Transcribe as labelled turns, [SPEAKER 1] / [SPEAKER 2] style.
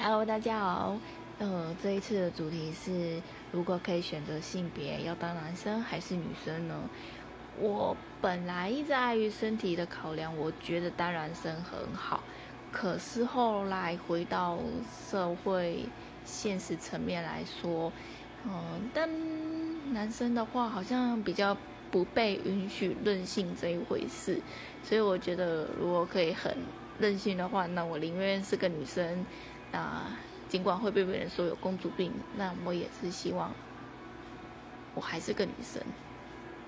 [SPEAKER 1] Hello，大家好。呃，这一次的主题是，如果可以选择性别，要当男生还是女生呢？我本来一直碍于身体的考量，我觉得当男生很好。可是后来回到社会现实层面来说，嗯，当男生的话，好像比较不被允许任性这一回事。所以我觉得，如果可以很任性的话，那我宁愿是个女生。那，尽管会被别人说有公主病，那我也是希望我还是个女生。